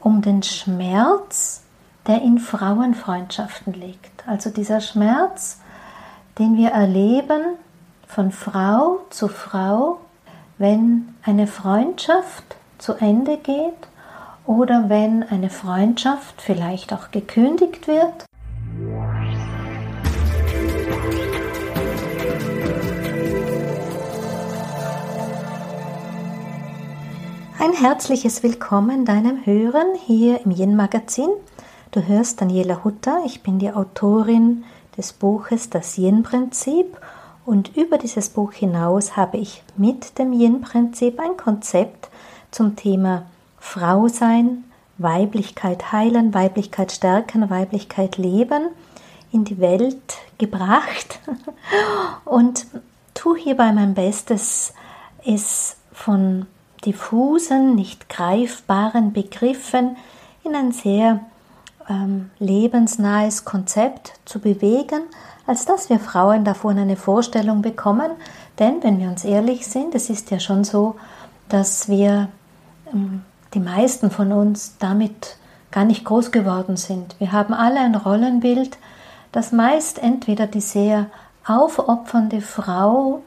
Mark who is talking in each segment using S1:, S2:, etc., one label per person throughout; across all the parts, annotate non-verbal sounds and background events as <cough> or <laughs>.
S1: um den Schmerz, der in Frauenfreundschaften liegt. Also dieser Schmerz, den wir erleben von Frau zu Frau, wenn eine Freundschaft zu Ende geht oder wenn eine Freundschaft vielleicht auch gekündigt wird. Ein herzliches Willkommen deinem Hören hier im Yin Magazin. Du hörst Daniela Hutter, ich bin die Autorin des Buches Das Yin-Prinzip. Und über dieses Buch hinaus habe ich mit dem Yin-Prinzip ein Konzept zum Thema Frau sein, Weiblichkeit heilen, Weiblichkeit stärken, Weiblichkeit leben in die Welt gebracht. <laughs> Und tu hierbei mein Bestes, es von diffusen, nicht greifbaren Begriffen in ein sehr ähm, lebensnahes Konzept zu bewegen, als dass wir Frauen davon eine Vorstellung bekommen. Denn wenn wir uns ehrlich sind, es ist ja schon so, dass wir ähm, die meisten von uns damit gar nicht groß geworden sind. Wir haben alle ein Rollenbild, das meist entweder die sehr aufopfernde Frau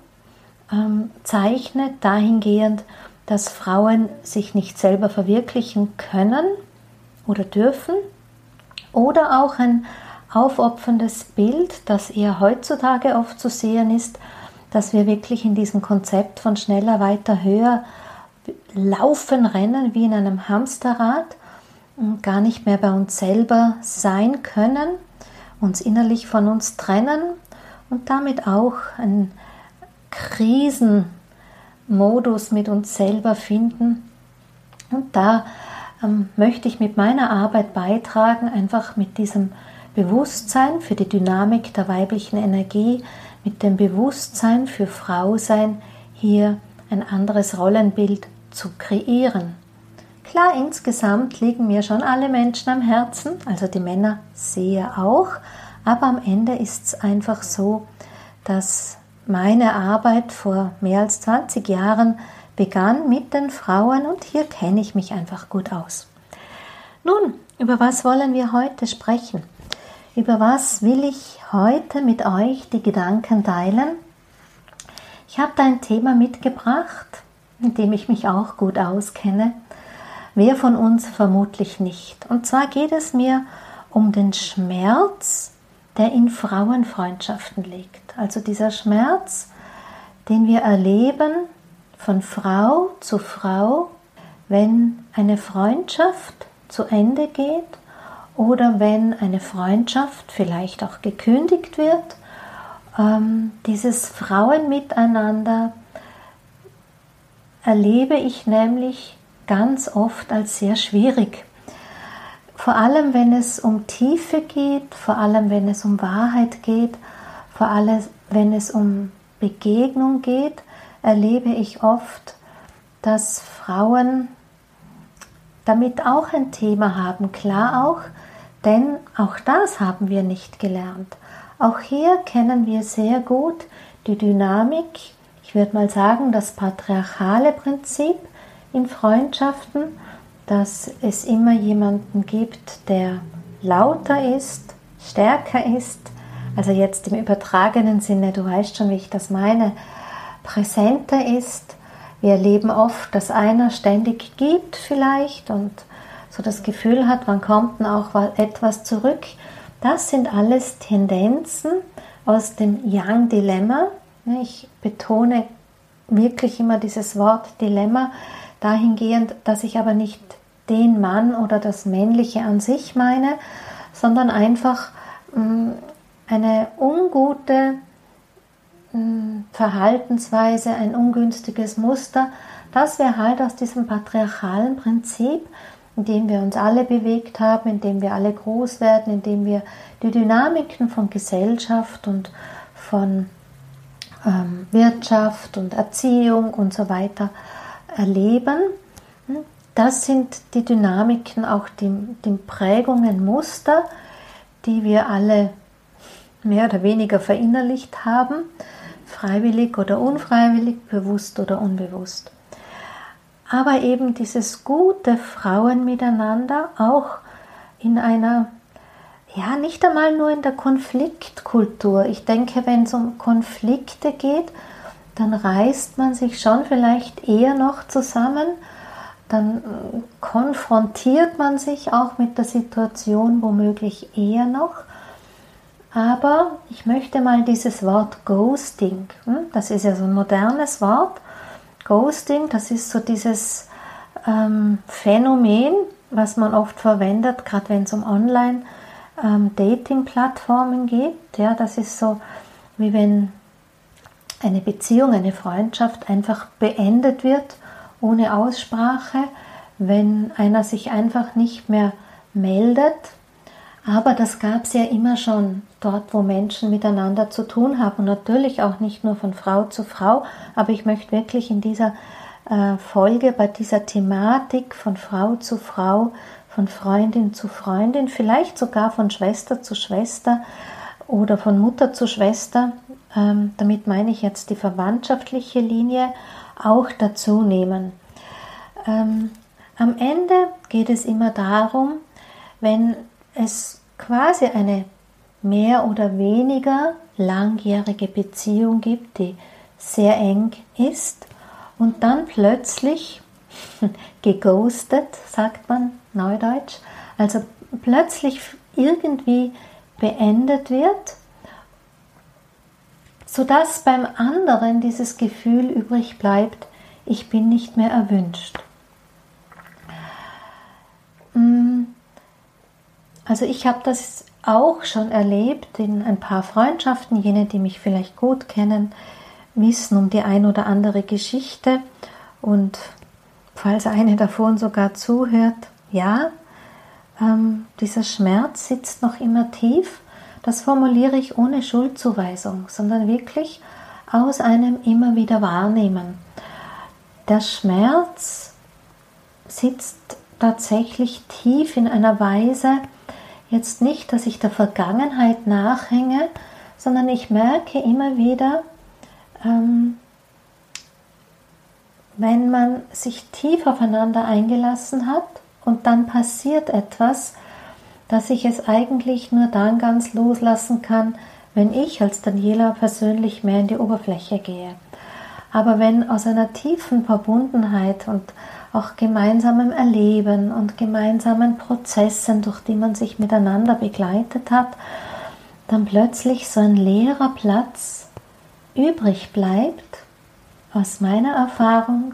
S1: ähm, zeichnet, dahingehend, dass Frauen sich nicht selber verwirklichen können oder dürfen, oder auch ein aufopferndes Bild, das eher heutzutage oft zu sehen ist, dass wir wirklich in diesem Konzept von schneller, weiter, höher laufen, rennen wie in einem Hamsterrad und gar nicht mehr bei uns selber sein können, uns innerlich von uns trennen und damit auch ein Krisenmodus mit uns selber finden. Und da ähm, möchte ich mit meiner Arbeit beitragen, einfach mit diesem Bewusstsein für die Dynamik der weiblichen Energie, mit dem Bewusstsein für Frau sein, hier ein anderes Rollenbild zu kreieren. Klar, insgesamt liegen mir schon alle Menschen am Herzen, also die Männer sehr auch, aber am Ende ist es einfach so, dass meine Arbeit vor mehr als 20 Jahren begann mit den Frauen und hier kenne ich mich einfach gut aus. Nun, über was wollen wir heute sprechen? Über was will ich heute mit euch die Gedanken teilen? Ich habe da ein Thema mitgebracht, in dem ich mich auch gut auskenne. Wer von uns vermutlich nicht. Und zwar geht es mir um den Schmerz, der in Frauenfreundschaften liegt. Also dieser Schmerz, den wir erleben von Frau zu Frau, wenn eine Freundschaft zu Ende geht oder wenn eine Freundschaft vielleicht auch gekündigt wird. Ähm, dieses Frauenmiteinander erlebe ich nämlich ganz oft als sehr schwierig. Vor allem, wenn es um Tiefe geht, vor allem, wenn es um Wahrheit geht, vor allem, wenn es um Begegnung geht, erlebe ich oft, dass Frauen damit auch ein Thema haben. Klar auch, denn auch das haben wir nicht gelernt. Auch hier kennen wir sehr gut die Dynamik ich würde mal sagen, das patriarchale Prinzip in Freundschaften, dass es immer jemanden gibt, der lauter ist, stärker ist, also jetzt im übertragenen Sinne, du weißt schon, wie ich das meine, präsenter ist. Wir erleben oft, dass einer ständig gibt vielleicht und so das Gefühl hat, wann kommt denn auch etwas zurück. Das sind alles Tendenzen aus dem Young-Dilemma, ich betone wirklich immer dieses Wort Dilemma dahingehend, dass ich aber nicht den Mann oder das Männliche an sich meine, sondern einfach mm, eine ungute mm, Verhaltensweise, ein ungünstiges Muster, das wir halt aus diesem patriarchalen Prinzip, in dem wir uns alle bewegt haben, in dem wir alle groß werden, in dem wir die Dynamiken von Gesellschaft und von ähm, Wirtschaft und Erziehung und so weiter erleben. Das sind die Dynamiken, auch die, die Prägungen, Muster, die wir alle mehr oder weniger verinnerlicht haben, freiwillig oder unfreiwillig, bewusst oder unbewusst. aber eben dieses gute Frauen miteinander auch in einer, ja, nicht einmal nur in der Konfliktkultur. Ich denke, wenn es um Konflikte geht, dann reißt man sich schon vielleicht eher noch zusammen, dann äh, konfrontiert man sich auch mit der Situation womöglich eher noch. Aber ich möchte mal dieses Wort Ghosting, hm, das ist ja so ein modernes Wort, Ghosting, das ist so dieses ähm, Phänomen, was man oft verwendet, gerade wenn es um Online-Dating-Plattformen ähm, geht. Ja, das ist so, wie wenn eine Beziehung, eine Freundschaft einfach beendet wird ohne Aussprache, wenn einer sich einfach nicht mehr meldet. Aber das gab es ja immer schon dort, wo Menschen miteinander zu tun haben. natürlich auch nicht nur von Frau zu Frau, aber ich möchte wirklich in dieser äh, Folge, bei dieser Thematik von Frau zu Frau, von Freundin zu Freundin, vielleicht sogar von Schwester zu Schwester oder von Mutter zu Schwester, ähm, damit meine ich jetzt die verwandtschaftliche Linie, auch dazu nehmen. Ähm, am Ende geht es immer darum, wenn es quasi eine mehr oder weniger langjährige Beziehung gibt, die sehr eng ist und dann plötzlich <laughs> geghostet, sagt man neudeutsch, also plötzlich irgendwie beendet wird, sodass beim anderen dieses Gefühl übrig bleibt, ich bin nicht mehr erwünscht. Mm, also ich habe das auch schon erlebt in ein paar Freundschaften, jene, die mich vielleicht gut kennen, wissen um die ein oder andere Geschichte und falls eine <laughs> davon sogar zuhört, ja, ähm, dieser Schmerz sitzt noch immer tief. Das formuliere ich ohne Schuldzuweisung, sondern wirklich aus einem immer wieder wahrnehmen. Der Schmerz sitzt tatsächlich tief in einer Weise, jetzt nicht, dass ich der Vergangenheit nachhänge, sondern ich merke immer wieder, ähm, wenn man sich tief aufeinander eingelassen hat und dann passiert etwas, dass ich es eigentlich nur dann ganz loslassen kann, wenn ich als Daniela persönlich mehr in die Oberfläche gehe. Aber wenn aus einer tiefen Verbundenheit und auch gemeinsamem Erleben und gemeinsamen Prozessen, durch die man sich miteinander begleitet hat, dann plötzlich so ein leerer Platz übrig bleibt, aus meiner Erfahrung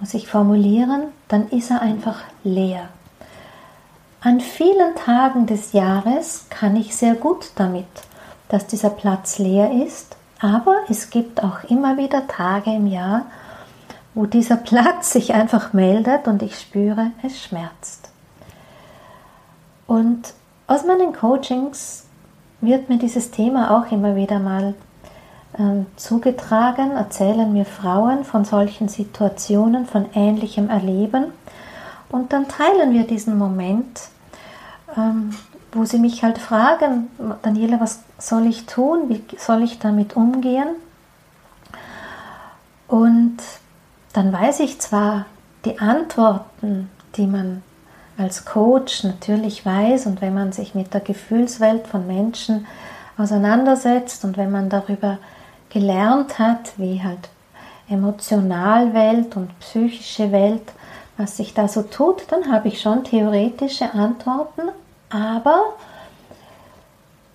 S1: muss ich formulieren, dann ist er einfach leer. An vielen Tagen des Jahres kann ich sehr gut damit, dass dieser Platz leer ist, aber es gibt auch immer wieder Tage im Jahr, wo dieser Platz sich einfach meldet und ich spüre, es schmerzt. Und aus meinen Coachings wird mir dieses Thema auch immer wieder mal äh, zugetragen, erzählen mir Frauen von solchen Situationen, von ähnlichem Erleben. Und dann teilen wir diesen Moment, ähm, wo sie mich halt fragen, Daniela, was soll ich tun? Wie soll ich damit umgehen? Und dann weiß ich zwar die Antworten, die man als Coach natürlich weiß und wenn man sich mit der Gefühlswelt von Menschen auseinandersetzt und wenn man darüber gelernt hat, wie halt Emotionalwelt und psychische Welt, was sich da so tut, dann habe ich schon theoretische Antworten, aber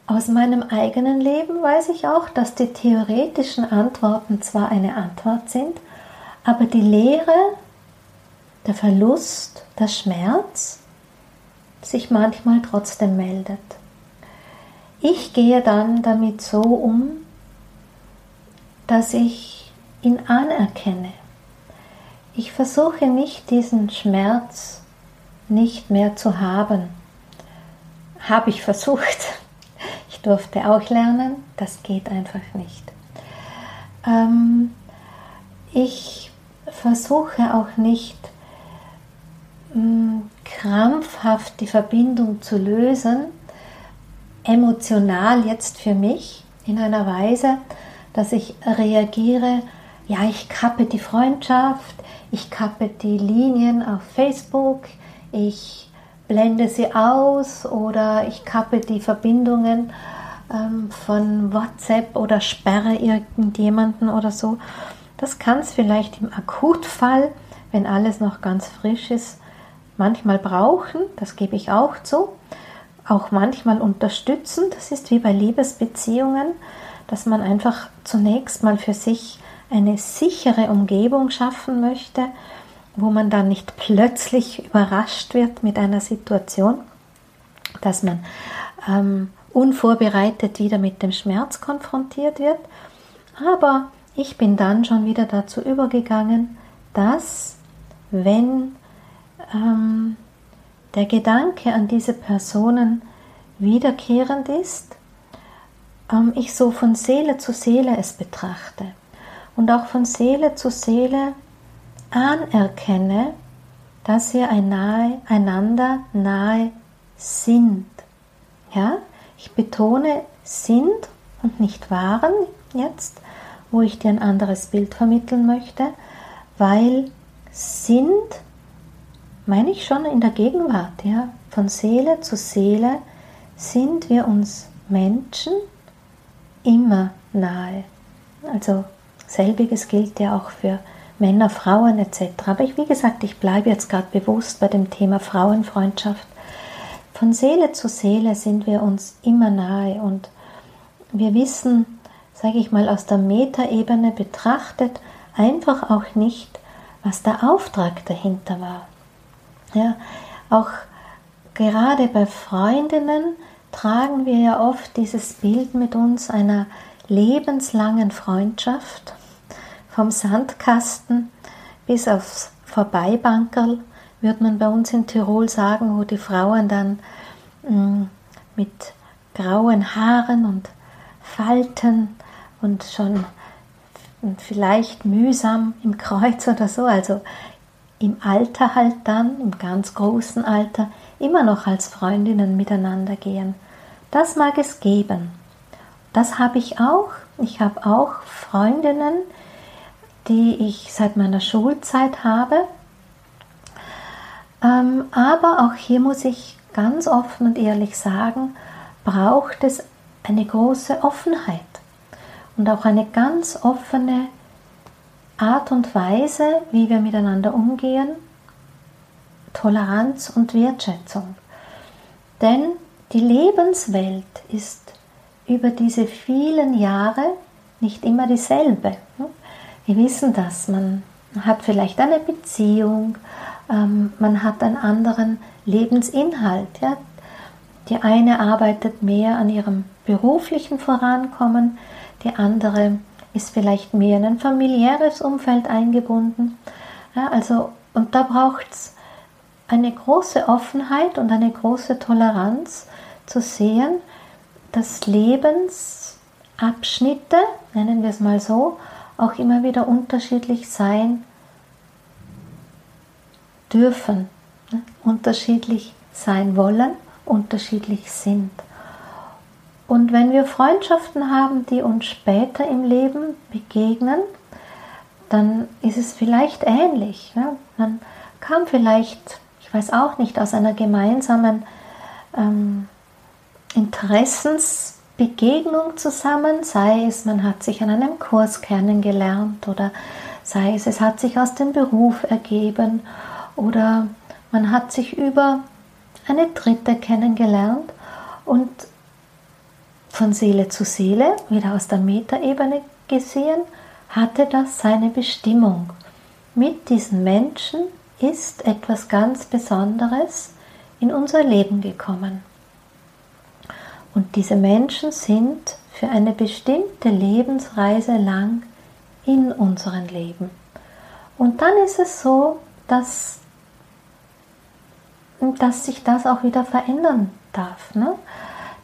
S1: aus meinem eigenen Leben weiß ich auch, dass die theoretischen Antworten zwar eine Antwort sind, aber die Leere, der Verlust, der Schmerz sich manchmal trotzdem meldet. Ich gehe dann damit so um, dass ich ihn anerkenne. Ich versuche nicht diesen Schmerz nicht mehr zu haben. Habe ich versucht. Ich durfte auch lernen, das geht einfach nicht. Ähm, ich versuche auch nicht mm, krampfhaft die Verbindung zu lösen, emotional jetzt für mich in einer Weise, dass ich reagiere, ja, ich kappe die Freundschaft, ich kappe die Linien auf Facebook, ich blende sie aus oder ich kappe die Verbindungen ähm, von WhatsApp oder sperre irgendjemanden oder so. Das kann es vielleicht im Akutfall, wenn alles noch ganz frisch ist, manchmal brauchen, das gebe ich auch zu. Auch manchmal unterstützen, das ist wie bei Liebesbeziehungen, dass man einfach zunächst mal für sich eine sichere Umgebung schaffen möchte, wo man dann nicht plötzlich überrascht wird mit einer Situation, dass man ähm, unvorbereitet wieder mit dem Schmerz konfrontiert wird. Aber ich bin dann schon wieder dazu übergegangen, dass wenn ähm, der Gedanke an diese Personen wiederkehrend ist, ähm, ich so von Seele zu Seele es betrachte und auch von Seele zu Seele anerkenne, dass wir einander nahe sind. Ja, ich betone sind und nicht waren jetzt, wo ich dir ein anderes Bild vermitteln möchte, weil sind meine ich schon in der Gegenwart, ja, von Seele zu Seele sind wir uns Menschen immer nahe. Also selbiges gilt ja auch für Männer, Frauen etc. Aber ich, wie gesagt, ich bleibe jetzt gerade bewusst bei dem Thema Frauenfreundschaft. Von Seele zu Seele sind wir uns immer nahe und wir wissen, sage ich mal, aus der Metaebene betrachtet, einfach auch nicht, was der Auftrag dahinter war. Ja, auch gerade bei Freundinnen tragen wir ja oft dieses Bild mit uns einer lebenslangen Freundschaft vom Sandkasten bis aufs Vorbeibankerl, würde man bei uns in Tirol sagen, wo die Frauen dann mh, mm, mit grauen Haaren und Falten und schon vielleicht mühsam im Kreuz oder so, also im Alter halt dann, im ganz großen Alter, immer noch als Freundinnen miteinander gehen. Das mag es geben. Das habe ich auch. Ich habe auch Freundinnen, die ich seit meiner Schulzeit habe. Ähm, aber auch hier muss ich ganz offen und ehrlich sagen, braucht es eine große Offenheit und auch eine ganz offene Art und Weise, wie wir miteinander umgehen, Toleranz und Wertschätzung. Denn die Lebenswelt ist über diese vielen Jahre nicht immer dieselbe. Wir wissen das. Man hat vielleicht eine Beziehung, ähm, man hat einen anderen Lebensinhalt. Die eine arbeitet mehr an ihrem beruflichen Vorankommen, die andere ist vielleicht mehr in ein familiäres Umfeld eingebunden. Ja, also, und da braucht es eine große Offenheit und eine große Toleranz zu sehen, dass Lebensabschnitte, nennen wir es mal so, auch immer wieder unterschiedlich sein dürfen, ne? unterschiedlich sein wollen, unterschiedlich sind. Und wenn wir Freundschaften haben, die uns später im Leben begegnen, dann ist es vielleicht ähnlich. Ja? Man kam vielleicht, ich weiß auch nicht, aus einer gemeinsamen ähm, Interessens- Begegnung zusammen, sei es, man hat sich an einem Kurs kennengelernt oder sei es, es hat sich aus dem Beruf ergeben oder man hat sich über eine Dritte kennengelernt und von Seele zu Seele, wieder aus der Metaebene gesehen, hatte das seine Bestimmung. Mit diesen Menschen ist etwas ganz Besonderes in unser Leben gekommen. Und diese Menschen sind für eine bestimmte Lebensreise lang in unserem Leben. Und dann ist es so, dass, dass sich das auch wieder verändern darf. Ne?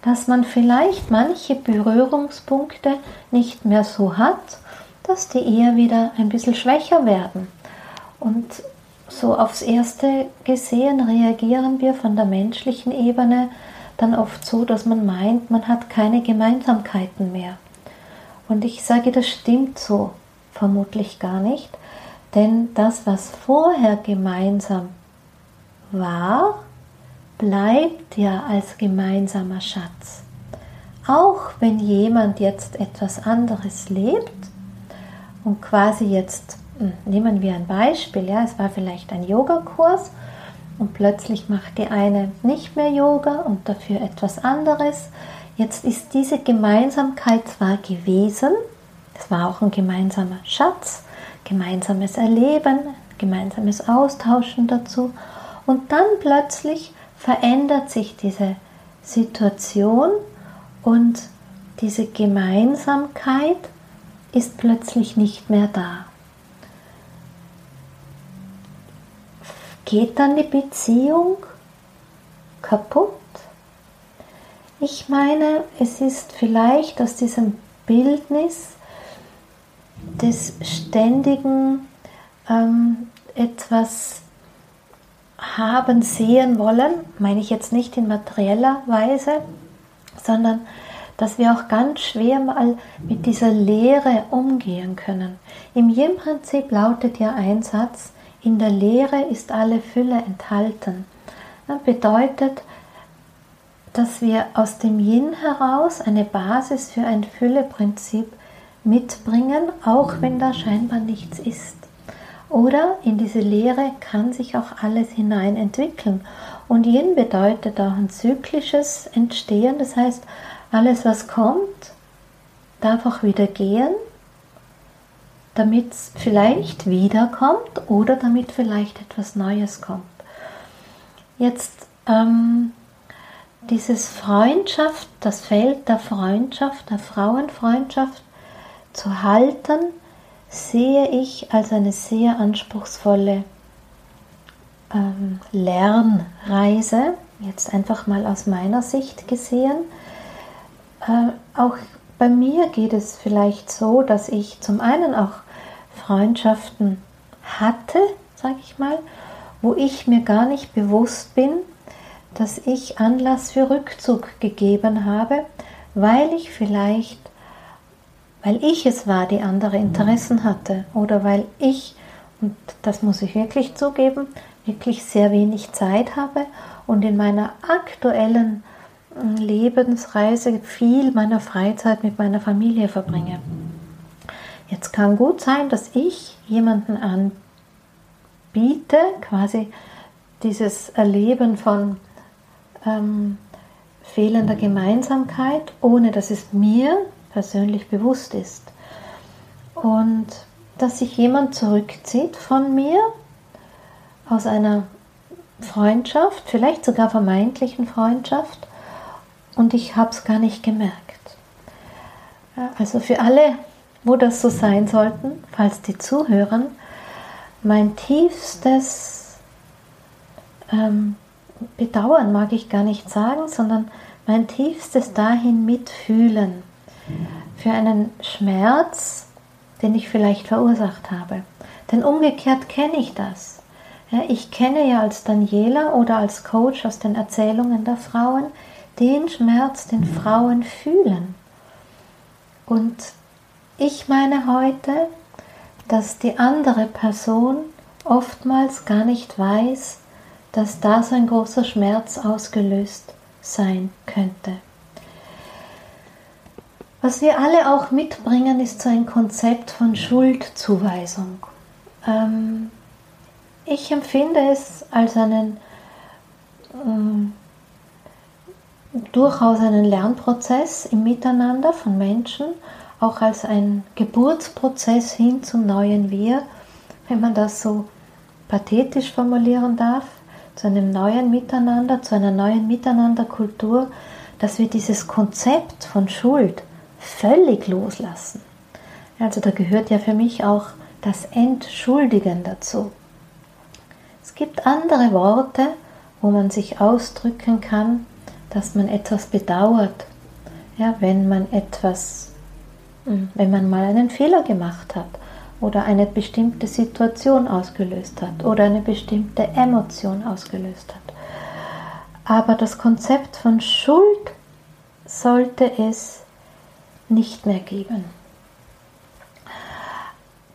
S1: Dass man vielleicht manche Berührungspunkte nicht mehr so hat, dass die eher wieder ein bisschen schwächer werden. Und so aufs Erste gesehen reagieren wir von der menschlichen Ebene dann oft so, dass man meint, man hat keine Gemeinsamkeiten mehr. Und ich sage, das stimmt so vermutlich gar nicht, denn das, was vorher gemeinsam war, bleibt ja als gemeinsamer Schatz. Auch wenn jemand jetzt etwas anderes lebt und quasi jetzt, hm, nehmen wir ein Beispiel, ja, es war vielleicht ein Yogakurs und plötzlich macht die eine nicht mehr Yoga und dafür etwas anderes. Jetzt ist diese Gemeinsamkeit zwar gewesen, es war auch ein gemeinsamer Schatz, gemeinsames Erleben, gemeinsames Austauschen dazu und dann plötzlich verändert sich diese Situation und diese Gemeinsamkeit ist plötzlich nicht mehr da. Geht dann die Beziehung kaputt? Ich meine, es ist vielleicht aus diesem Bildnis des ständigen ähm, etwas haben, sehen wollen, meine ich jetzt nicht in materieller Weise, sondern dass wir auch ganz schwer mal mit dieser Leere umgehen können. Im Yin-Prinzip lautet ja ein Satz, in der Leere ist alle Fülle enthalten. Das bedeutet, dass wir aus dem Yin heraus eine Basis für ein Fülle-Prinzip mitbringen, auch wenn da scheinbar nichts ist. Oder in diese Lehre kann sich auch alles hinein entwickeln. Und Yin bedeutet auch ein zyklisches Entstehen, das heißt, alles was kommt, darf auch wieder gehen, damit es vielleicht wiederkommt oder damit vielleicht etwas Neues kommt. Jetzt ähm, dieses Freundschaft, das Feld der Freundschaft, der Frauenfreundschaft zu halten, sehe ich als eine sehr anspruchsvolle ähm, Lernreise, jetzt einfach mal aus meiner Sicht gesehen. Äh, auch bei mir geht es vielleicht so, dass ich zum einen auch Freundschaften hatte, sage ich mal, wo ich mir gar nicht bewusst bin, dass ich Anlass für Rückzug gegeben habe, weil ich vielleicht weil ich es war, die andere Interessen hatte oder weil ich, und das muss ich wirklich zugeben, wirklich sehr wenig Zeit habe und in meiner aktuellen hm, Lebensreise viel meiner Freizeit mit meiner Familie verbringe. Jetzt kann gut sein, dass ich jemanden anbiete, quasi dieses Erleben von ähm, fehlender Gemeinsamkeit, ohne dass es mir persönlich bewusst ist. Und dass sich jemand zurückzieht von mir aus einer Freundschaft, vielleicht sogar vermeintlichen Freundschaft, und ich habe es gar nicht gemerkt. Also für alle, wo das so sein sollten, falls die zuhören, mein tiefstes ähm, Bedauern mag ich gar nicht sagen, sondern mein tiefstes dahin mitfühlen für einen Schmerz, den ich vielleicht verursacht habe. Denn umgekehrt kenne ich das. Ja, ich kenne ja als Daniela oder als Coach aus den Erzählungen der Frauen den Schmerz, den Frauen fühlen. Und ich meine heute, dass die andere Person oftmals gar nicht weiß, dass da so ein großer Schmerz ausgelöst sein könnte. Was wir alle auch mitbringen, ist so ein Konzept von Schuldzuweisung. Ähm, ich empfinde es als einen ähm, durchaus einen Lernprozess im Miteinander von Menschen, auch als ein Geburtsprozess hin zum neuen Wir, wenn man das so pathetisch formulieren darf, zu einem neuen Miteinander, zu einer neuen Miteinanderkultur, dass wir dieses Konzept von Schuld völlig loslassen. Also da gehört ja für mich auch das Entschuldigen dazu. Es gibt andere Worte, wo man sich ausdrücken kann, dass man etwas bedauert. Ja, wenn man etwas, hm, wenn man mal einen Fehler gemacht hat oder eine bestimmte Situation ausgelöst hat oder eine bestimmte Emotion ausgelöst hat. Aber das Konzept von Schuld sollte es nicht mehr geben.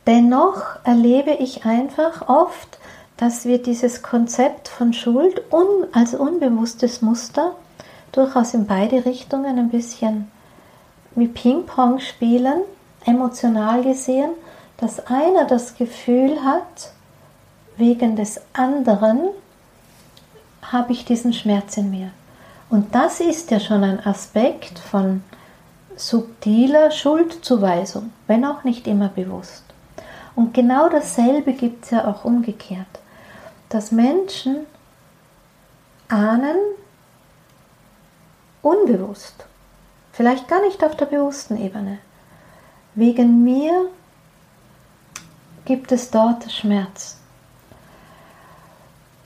S1: dennoch erlebe ich einfach oft, dass wir dieses Konzept von Schuld un, als unbewusstes Muster durchaus in beide Richtungen ein bisschen wie Ping-Pong spielen, emotional gesehen, dass einer das Gefühl hat, wegen des anderen habe ich diesen Schmerz in mir. Und das ist ja schon ein Aspekt von subtiler Schuldzuweisung, wenn auch nicht immer bewusst. Und genau dasselbe gibt es ja auch umgekehrt, dass Menschen ahnen, unbewusst, vielleicht gar nicht auf der bewussten Ebene, wegen mir gibt es dort Schmerz.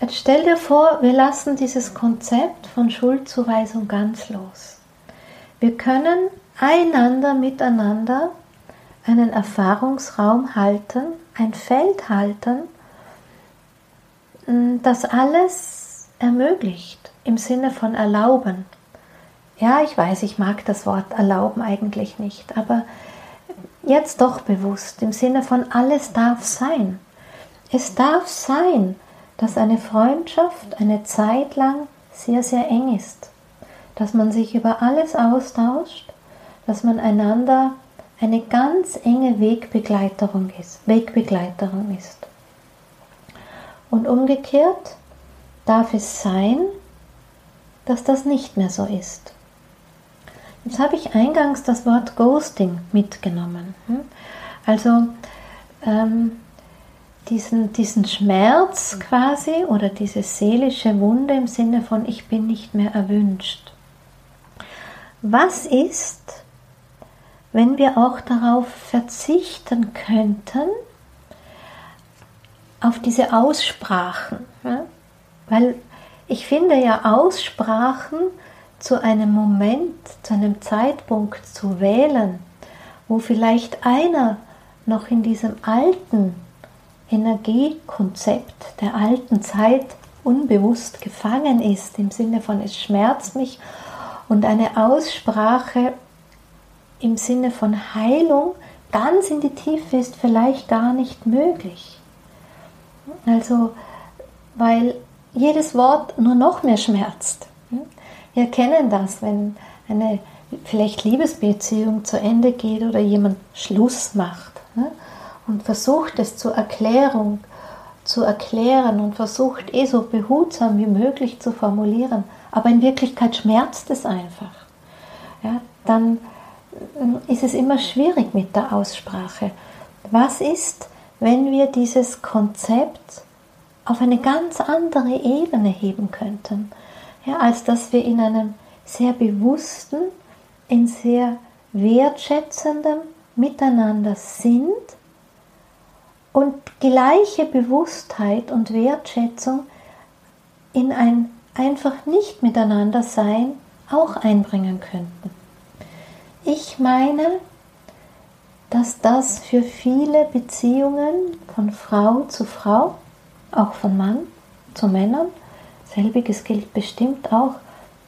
S1: Jetzt stell dir vor, wir lassen dieses Konzept von Schuldzuweisung ganz los. Wir können einander miteinander einen Erfahrungsraum halten, ein Feld halten, das alles ermöglicht im Sinne von erlauben. Ja, ich weiß, ich mag das Wort erlauben eigentlich nicht, aber jetzt doch bewusst im Sinne von alles darf sein. Es darf sein, dass eine Freundschaft eine Zeit lang sehr, sehr eng ist, dass man sich über alles austauscht, dass man einander eine ganz enge Wegbegleiterin ist, Wegbegleiterin ist. Und umgekehrt darf es sein, dass das nicht mehr so ist. Jetzt habe ich eingangs das Wort Ghosting mitgenommen. Hm? Also ähm, diesen, diesen Schmerz quasi oder diese seelische Wunde im Sinne von ich bin nicht mehr erwünscht. Was ist, wenn wir auch darauf verzichten könnten, auf diese Aussprachen. Weil ich finde ja Aussprachen zu einem Moment, zu einem Zeitpunkt zu wählen, wo vielleicht einer noch in diesem alten Energiekonzept der alten Zeit unbewusst gefangen ist, im Sinne von es schmerzt mich und eine Aussprache im Sinne von Heilung ganz in die Tiefe ist vielleicht gar nicht möglich. Also, weil jedes Wort nur noch mehr schmerzt. Wir kennen das, wenn eine vielleicht Liebesbeziehung zu Ende geht oder jemand Schluss macht ne? und versucht es zur Erklärung zu erklären und versucht eh so behutsam wie möglich zu formulieren, aber in Wirklichkeit schmerzt es einfach. Ja, dann ist es immer schwierig mit der Aussprache. Was ist, wenn wir dieses Konzept auf eine ganz andere Ebene heben könnten, ja, als dass wir in einem sehr bewussten, in sehr wertschätzendem Miteinander sind und gleiche Bewusstheit und Wertschätzung in ein einfach nicht miteinander sein auch einbringen könnten. Ich meine, dass das für viele Beziehungen von Frau zu Frau, auch von Mann zu Männern, selbiges gilt bestimmt auch,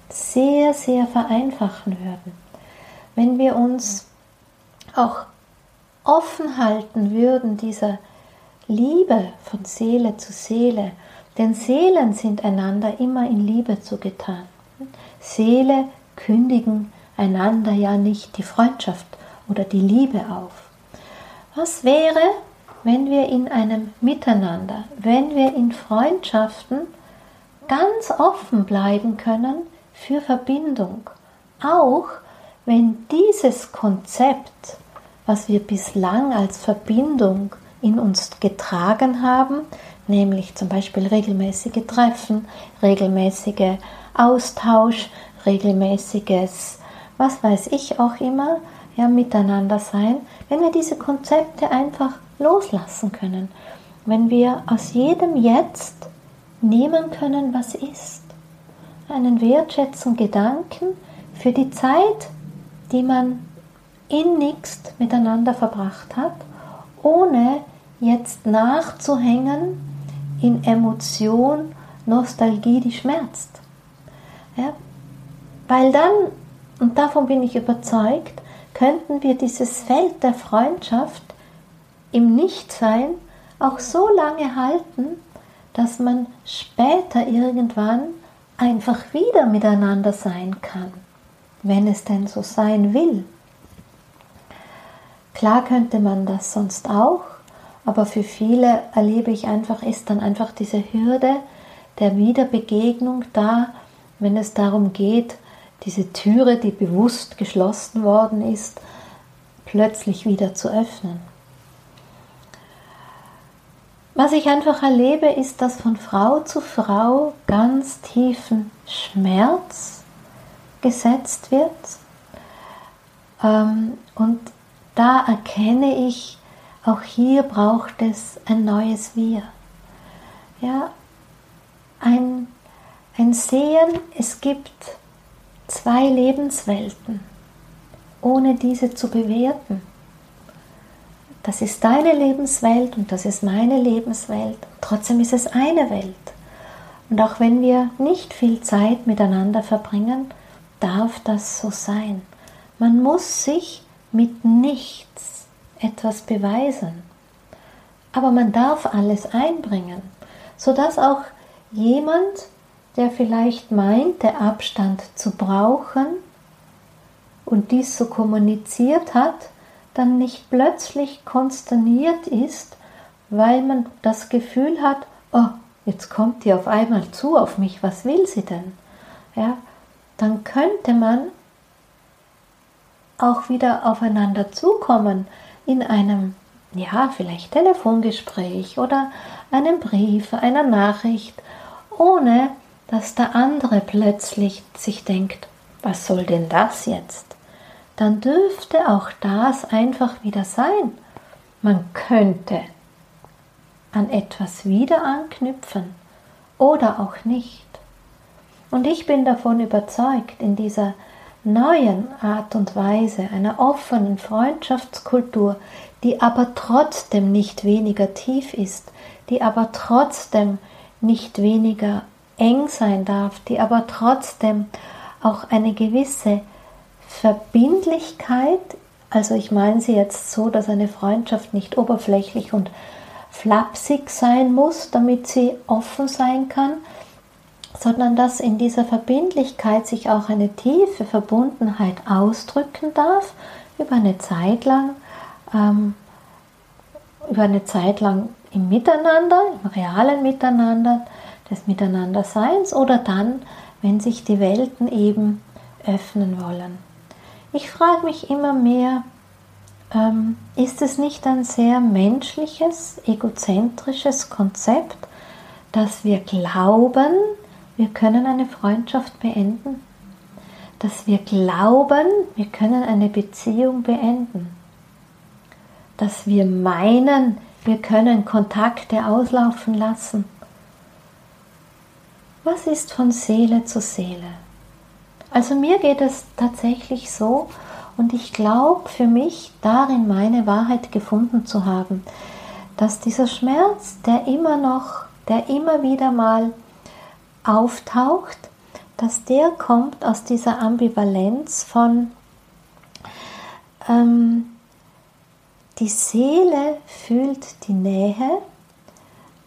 S1: sehr, sehr vereinfachen würden. Wenn wir uns auch offen halten würden dieser Liebe von Seele zu Seele, denn Seelen sind einander immer in Liebe zugetan. Seele kündigen einander ja nicht die Freundschaft oder die Liebe auf. Was wäre, wenn wir in einem Miteinander, wenn wir in Freundschaften ganz offen bleiben können für Verbindung, auch wenn dieses Konzept, was wir bislang als Verbindung in uns getragen haben, nämlich zum Beispiel regelmäßige Treffen, regelmäßige Austausch, regelmäßiges was weiß ich auch immer, ja, miteinander sein, wenn wir diese Konzepte einfach loslassen können, wenn wir aus jedem Jetzt nehmen können, was ist, einen wertschätzenden Gedanken für die Zeit, die man innigst miteinander verbracht hat, ohne jetzt nachzuhängen in Emotion, Nostalgie, die schmerzt. Ja, weil dann und davon bin ich überzeugt, könnten wir dieses Feld der Freundschaft im Nichtsein auch so lange halten, dass man später irgendwann einfach wieder miteinander sein kann, wenn es denn so sein will. Klar könnte man das sonst auch, aber für viele erlebe ich einfach, ist dann einfach diese Hürde der Wiederbegegnung da, wenn es darum geht, diese Türe, die bewusst geschlossen worden ist, plötzlich wieder zu öffnen. Was ich einfach erlebe, ist, dass von Frau zu Frau ganz tiefen Schmerz gesetzt wird. Ähm, und da erkenne ich, auch hier braucht es ein neues Wir. Ja, ein, ein Sehen, es gibt zwei Lebenswelten, ohne diese zu bewerten. Das ist deine Lebenswelt und das ist meine Lebenswelt. Trotzdem ist es eine Welt. Und auch wenn wir nicht viel Zeit miteinander verbringen, darf das so sein. Man muss sich mit nichts etwas beweisen. Aber man darf alles einbringen, sodass auch jemand, der vielleicht meint, der Abstand zu brauchen und dies so kommuniziert hat, dann nicht plötzlich konsterniert ist, weil man das Gefühl hat, oh, jetzt kommt die auf einmal zu auf mich, was will sie denn? Ja, dann könnte man auch wieder aufeinander zukommen in einem, ja, vielleicht Telefongespräch oder einem Brief, einer Nachricht, ohne dass der andere plötzlich sich denkt, was soll denn das jetzt? dann dürfte auch das einfach wieder sein. Man könnte an etwas wieder anknüpfen oder auch nicht. Und ich bin davon überzeugt, in dieser neuen Art und Weise einer offenen Freundschaftskultur, die aber trotzdem nicht weniger tief ist, die aber trotzdem nicht weniger eng sein darf, die aber trotzdem auch eine gewisse Verbindlichkeit, also ich meine sie jetzt so, dass eine Freundschaft nicht oberflächlich und flapsig sein muss, damit sie offen sein kann, sondern dass in dieser Verbindlichkeit sich auch eine tiefe Verbundenheit ausdrücken darf über eine Zeit lang, ähm, über eine Zeit lang im Miteinander, im realen Miteinander, des Miteinanderseins oder dann, wenn sich die Welten eben öffnen wollen. Ich frage mich immer mehr, ähm, ist es nicht ein sehr menschliches, egozentrisches Konzept, dass wir glauben, wir können eine Freundschaft beenden? Dass wir glauben, wir können eine Beziehung beenden? Dass wir meinen, wir können Kontakte auslaufen lassen? Was ist von Seele zu Seele? Also mir geht es tatsächlich so und ich glaube für mich darin meine Wahrheit gefunden zu haben, dass dieser Schmerz, der immer noch, der immer wieder mal auftaucht, dass der kommt aus dieser Ambivalenz von ähm, die Seele fühlt die Nähe,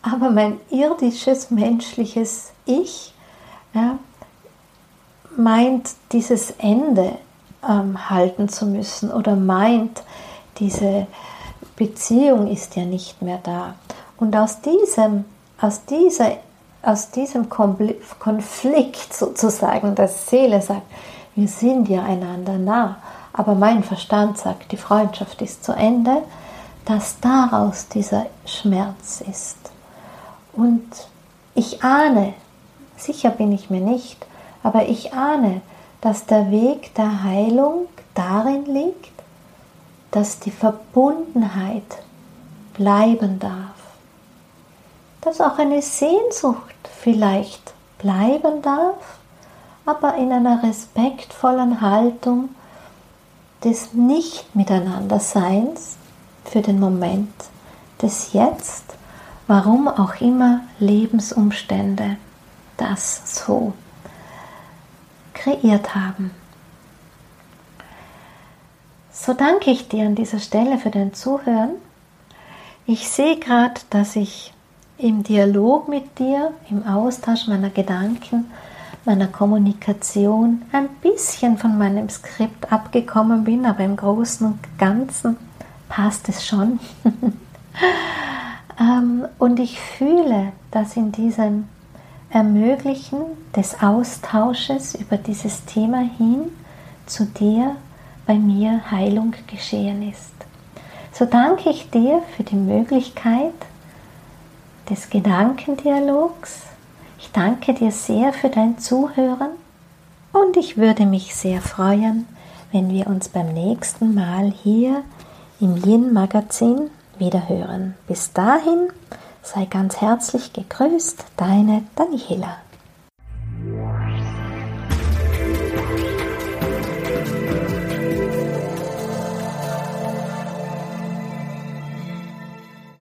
S1: aber mein irdisches menschliches Ich ja, meint, dieses Ende ähm, halten zu müssen oder meint, diese Beziehung ist ja nicht mehr da. Und aus diesem, aus dieser, aus diesem Konflikt sozusagen, dass Seele sagt, wir sind ja einander nah, aber mein Verstand sagt, die Freundschaft ist zu Ende, dass daraus dieser Schmerz ist. Und ich ahne, sicher bin ich mir nicht, aber ich ahne, dass der Weg der Heilung darin liegt, dass die Verbundenheit bleiben darf. Dass auch eine Sehnsucht vielleicht bleiben darf, aber in einer respektvollen Haltung des Nicht-Miteinanderseins für den Moment des Jetzt, warum auch immer Lebensumstände das so kreiert haben. So danke ich dir an dieser Stelle für dein Zuhören. Ich sehe gerade, dass ich im Dialog mit dir, im Austausch meiner Gedanken, meiner Kommunikation ein bisschen von meinem Skript abgekommen bin, aber im Großen und Ganzen passt es schon. <laughs> Ähm, und ich fühle, dass in diesem Ermöglichen des Austausches über dieses Thema hin zu dir bei mir Heilung geschehen ist. So danke ich dir für die Möglichkeit des Gedankendialogs. Ich danke dir sehr für dein Zuhören und ich würde mich sehr freuen, wenn wir uns beim nächsten Mal hier im Yin Magazin wieder hören. Bis dahin sei ganz herzlich gegrüßt, deine Daniela.